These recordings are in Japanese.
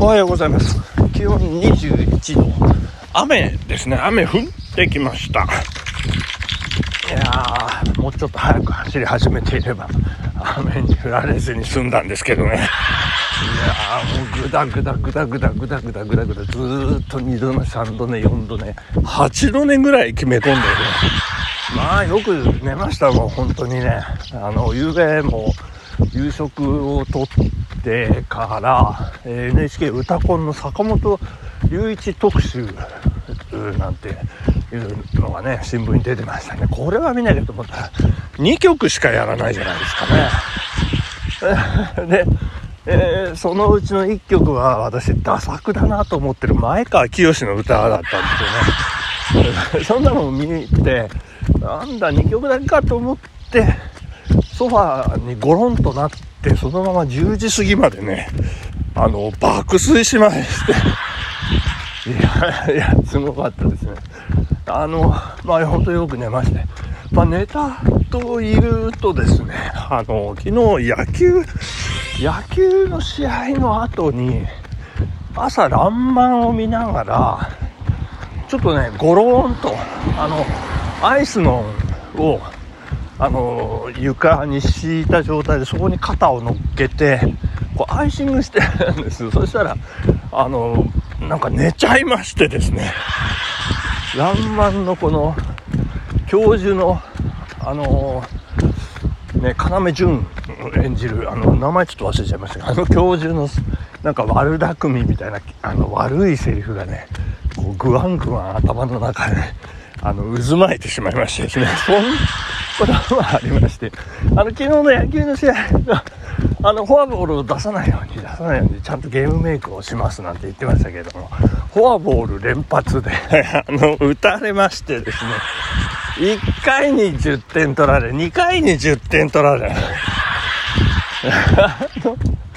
おはようございます。気温21度。雨ですね。雨降ってきました。いやーもうちょっと早く走り始めていれば雨に降られずに済んだんですけどね。いやーもうグダグダグダグダグダグダグダグダずーっと2度寝3度寝4度寝8度寝ぐらい決め込んでるねまあよく寝ましたもん本当にねあの夕べも夕食をとってから、NHK 歌コンの坂本龍一特集なんていうのがね新聞に出てましたね。これは見なきゃと思ったら2曲しかやらないじゃないですかね。で、えーそのうちの1曲は私ダ作だなと思ってる前川清の歌だったんですよね。そんなのを見に行ってなんだ2曲だけかと思ってソファーにゴロンとなってそのまま10時過ぎまでねあの爆睡しまして。いやいやすごかったですね。あのまあ本当よく寝まして。まあ寝たというとですねあの昨日野球野球の試合の後に朝らんまんを見ながらちょっとねゴローンとあのアイスのをあの床に敷いた状態でそこに肩を乗っけてこうアイシングしてるんです そしたらあのなんか寝ちゃいましてですね「らんまん」のこの教授のあのね要潤演じるあの名前ちょっと忘れちゃいましたがあの教授のなんか悪巧みみたいなあの悪いセリフがねこうグワングワン頭の中で、ね、あの渦巻いてしまいましてですね。そんなことはありまして。あの昨日の野球の試合があのフォアボールを出さないように出さないようにちゃんとゲームメイクをしますなんて言ってましたけれどもフォアボール連発であの打たれましてですね。1回に10点取られ2回に10点取られ。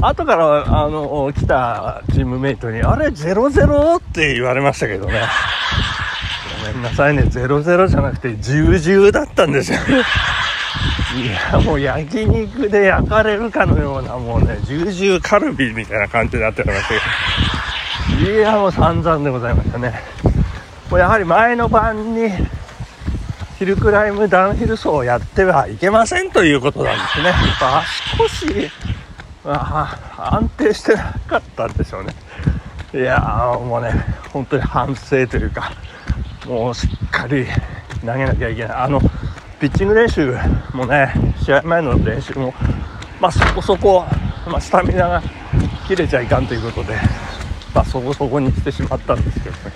後からあの来たチームメイトに「あれ 0-0?」って言われましたけどね。ごめんなさいね。0-0じゃなくて10-10だったんですよ。いやもう焼肉で焼かれるかのようなもうねジュージューカルビみたいな感じになってましたけどいやもう散々でございましたね。もうやはり前の晩にヒルクライムダウンヒル走をやってはいけませんということなんですね。やっぱ足腰あ安定してなかったんでしょうね。いやーもうね本当に反省というかもうしっかり投げなきゃいけない。あのピッチング練習もね試合前の練習もまあそこそこ、まあ、スタミナが切れちゃいかんということで、まあ、そこそこにしてしまったんですけどね、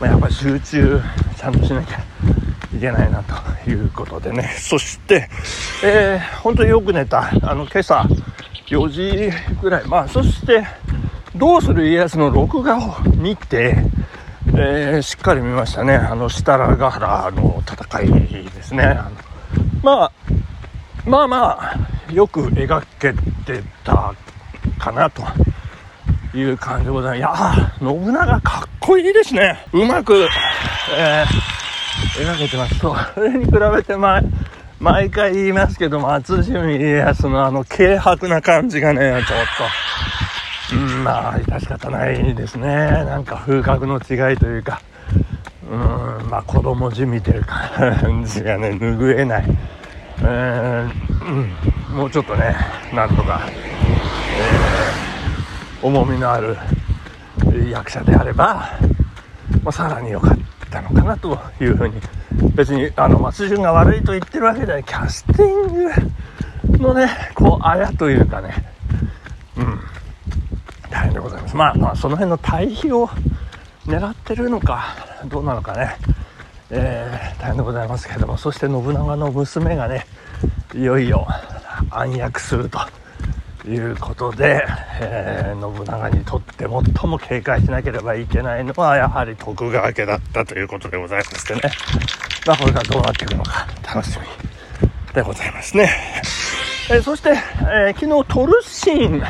まあ、やっぱり集中ちゃんとしなきゃいけないなということでね。そして、えー本当によく寝た。あの今朝4時ぐらい。まあそして「どうする家康」の録画を見て、えーしっかり見ましたね。あの設楽原の戦いですね。あのまあまあまあよく描けてたかなという感じでございます。いやー信長かっこいいですね。うまく、えー描けてます。それに比べて前毎回言いますけど松島家康のあの軽薄な感じがねちょっと。うんまあ致し方ないですね。なんか風格の違いというか。うんまあ子供じみてる感じがね拭えない。えーうん、もうちょっとねなんとか、えー重みのある役者であれば、まあ、さらに良かった。たのかなというふうに。別にあの松潤が悪いと言ってるわけではない。キャスティングのねこうあやというかね。うん。大変でございます。まあまあその辺の対比を狙ってるのかどうなのかね。えー大変でございますけれども。そして信長の娘がねいよいよ暗躍すると。いうことで、えー信長にとって最も警戒しなければいけないのはやはり徳川家だったということでございましてね。まあこれがどうなっていくのか楽しみでございますね、えーそして、えー昨日トルシーン、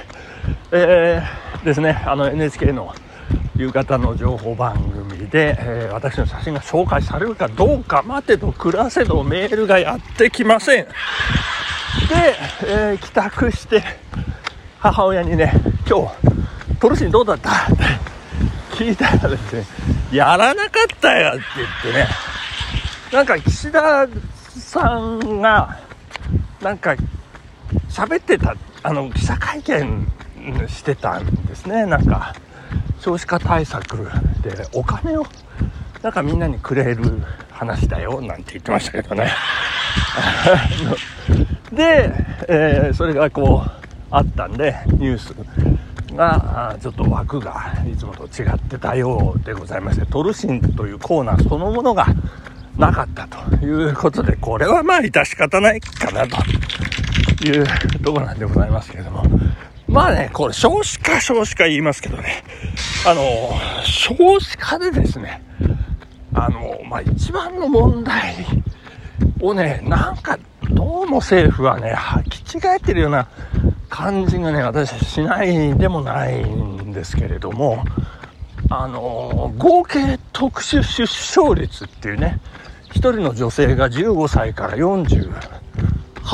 えですねあの NHK の夕方の情報番組で、えー私の写真が紹介されるかどうか待てと暮らせどメールがやってきません、えー帰宅して母親にね、今日、トルシンどうだったって聞いたらですね、やらなかったよって言ってね、なんか岸田さんが、なんか喋ってた、あの、記者会見してたんですね、なんか、少子化対策でお金を、なんかみんなにくれる話だよ、なんて言ってましたけどね。で、えー、それがこう、あったんで、ニュースが、ちょっと枠がいつもと違ってたようでございまして、トルシンというコーナーそのものがなかったということで、これはまあ致し方ないかなというとこなんでございますけれども。まあね、これ少子化少子化言いますけどね、あの、少子化でですね、あの、まあ一番の問題をね、なんかどうも政府はね、履き違えてるような感じがね、私はしないでもないんですけれども、あの、合計特殊出生率っていうね、1人の女性が15歳から48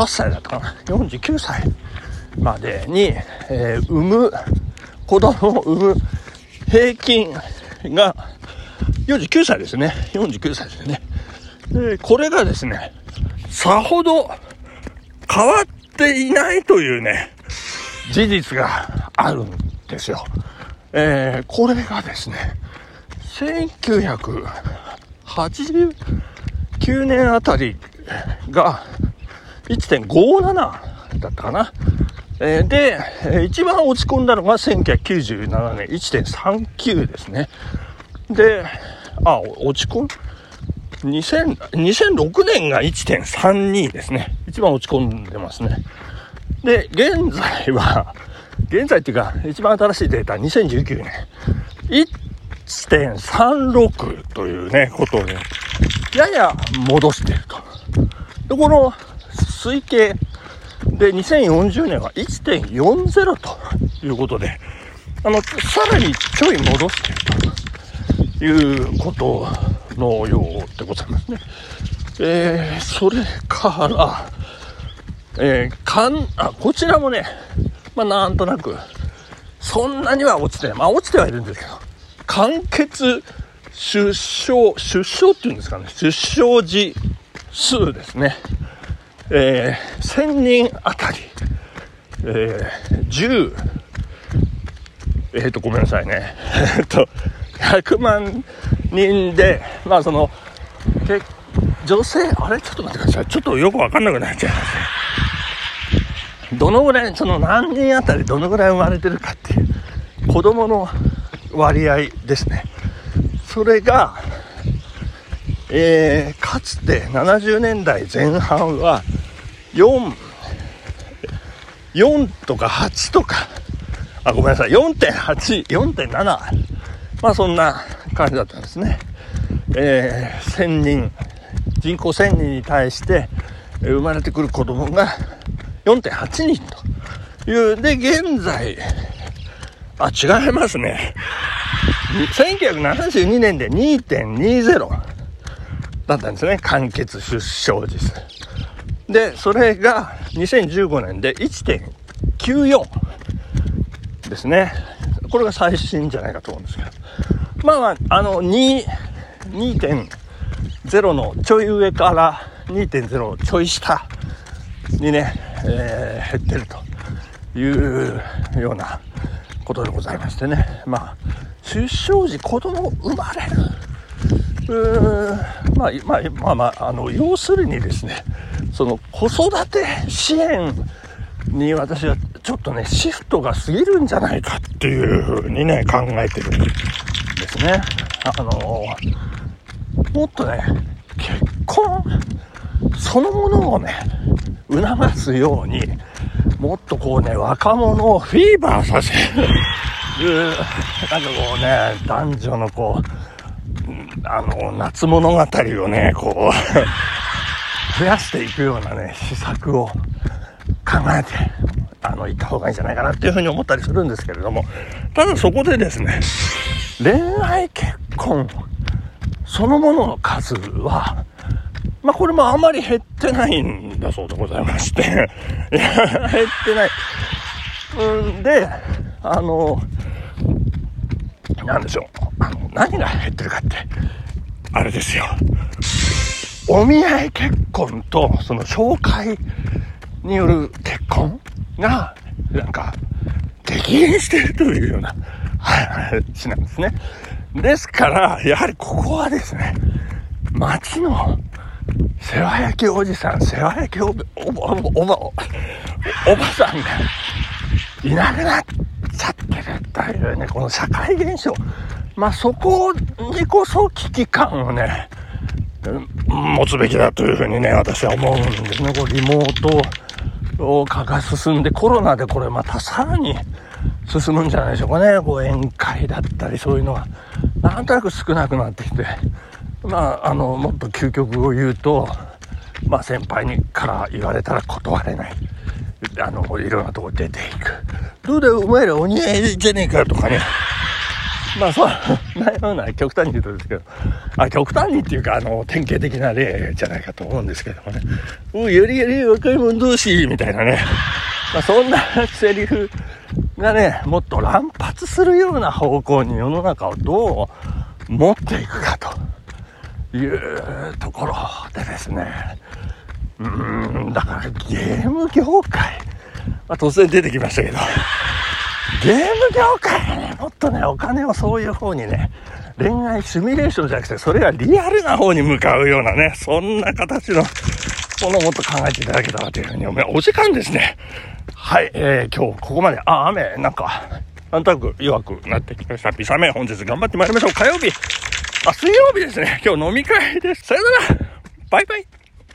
歳だったかな、49歳までに、えー、産む、子供を産む平均が49歳ですね。49歳ですね。これがですね、さほど変わっていないというね、事実があるんですよ。えー、これがですね、1989年あたりが1.57だったかな。えー、で、一番落ち込んだのが1997年1.39ですね。で、あ、落ち込ん、2000 2006年が1.32ですね。一番落ち込んでますね。で、現在は、現在っていうか、一番新しいデータ、2019年、1.36というね、ことをね、やや戻してると。で、この推計で2040年は1.40ということで、あの、さらにちょい戻してるということのようでございますね。えー、それから、えー、かん、あ、こちらもね、まあ、なんとなく、そんなには落ちてない。まあ、落ちてはいるんですけど、完結出生、出生っていうんですかね、出生時数ですね。えー、1000人あたり、えー、10、えっ、ー、と、ごめんなさいね。えっと、100万人で、まあその、女性、あれ？ちょっと待ってください。ちょっとよくわかんなくなっちゃいます。どのぐらい、その何人あたりどのぐらい生まれてるかっていう、子供の割合ですね。それが、えー、かつて70年代前半は4、4とか8とか、あ、ごめんなさい、4.8、4.7、まあそんな感じだったんですね。えー、1000人、人口1000人に対して生まれてくる子供が4.8人という。で、現在、あ、違いますね。1972年で2.20だったんですね。完結出生時数。で、それが2015年で1.94ですね。これが最新じゃないかと思うんですけど。まあまあ、あの、2、2.0のちょい上から2.0ちょい下にね、えー、減ってるというようなことでございましてね。まあ、出生時子供生まれる。うーまあ、まあ、まあ、まあ、あの、要するにですね、その子育て支援に私はちょっとね、シフトが過ぎるんじゃないかっていうふうにね、考えてるですね。あの、もっとね、結婚そのものをね、促すように、もっとこうね、若者をフィーバーさせる、なんかこうね、男女のこう、あの、夏物語をね、こう 増やしていくようなね、施策を考えて、あの、行った方がいいんじゃないかなっていうふうに思ったりするんですけれども、ただそこでですね、恋愛結婚そのものの数は、まあ、これもあまり減ってないんだそうでございまして、減ってない。うんで、あの、なんでしょう。あの、何が減ってるかって、あれですよ。お見合い結婚と、その紹介による結婚が、なんか、激減してるというような話なんですね。ですから、やはりここはですね、街の世話焼きおじさん、世話焼きおば、おば、おば、おばさんがい。なくなっちゃってるとい。うね、この社会現象。まあそこにこそ危機感をね、持つべきだとい。うふうにね、私は思うんですね。こうリモート化が進んで、コロナでこれまたさらに進むんじゃないでしょうかね。こう宴会だったりそういうのが、なんとなく少なくなってきて、まあ、あの、もっと究極を言うと、まあ先輩にから言われたら断れない。あの、いろんなとこ出ていく。どうだよ、お前らお似合いじゃねえかとかね。まあそう、なような極端に言うとですけど、あ、極端にっていうか、あの、典型的な例じゃないかと思うんですけどもね。うよりより若い者同士、みたいなね。まあそんなセリフがね、もっと乱発するような方向に世の中をどう持っていくかというところでですね。うーん、だからゲーム業界、まあ突然出てきましたけど、ゲーム業界がね、もっとね、お金をそういう方にね、恋愛シミュレーションじゃなくて、それがリアルな方に向かうようなね、そんな形のものもっと考えていただけたらというふうに思います。お時間ですね。はい、えー、今日ここまで、あ、雨、なんか、なんとなく弱くなってきました。ビサメ、本日頑張ってまいりましょう。火曜日、あ、水曜日ですね。今日飲み会です。さよならバイバイ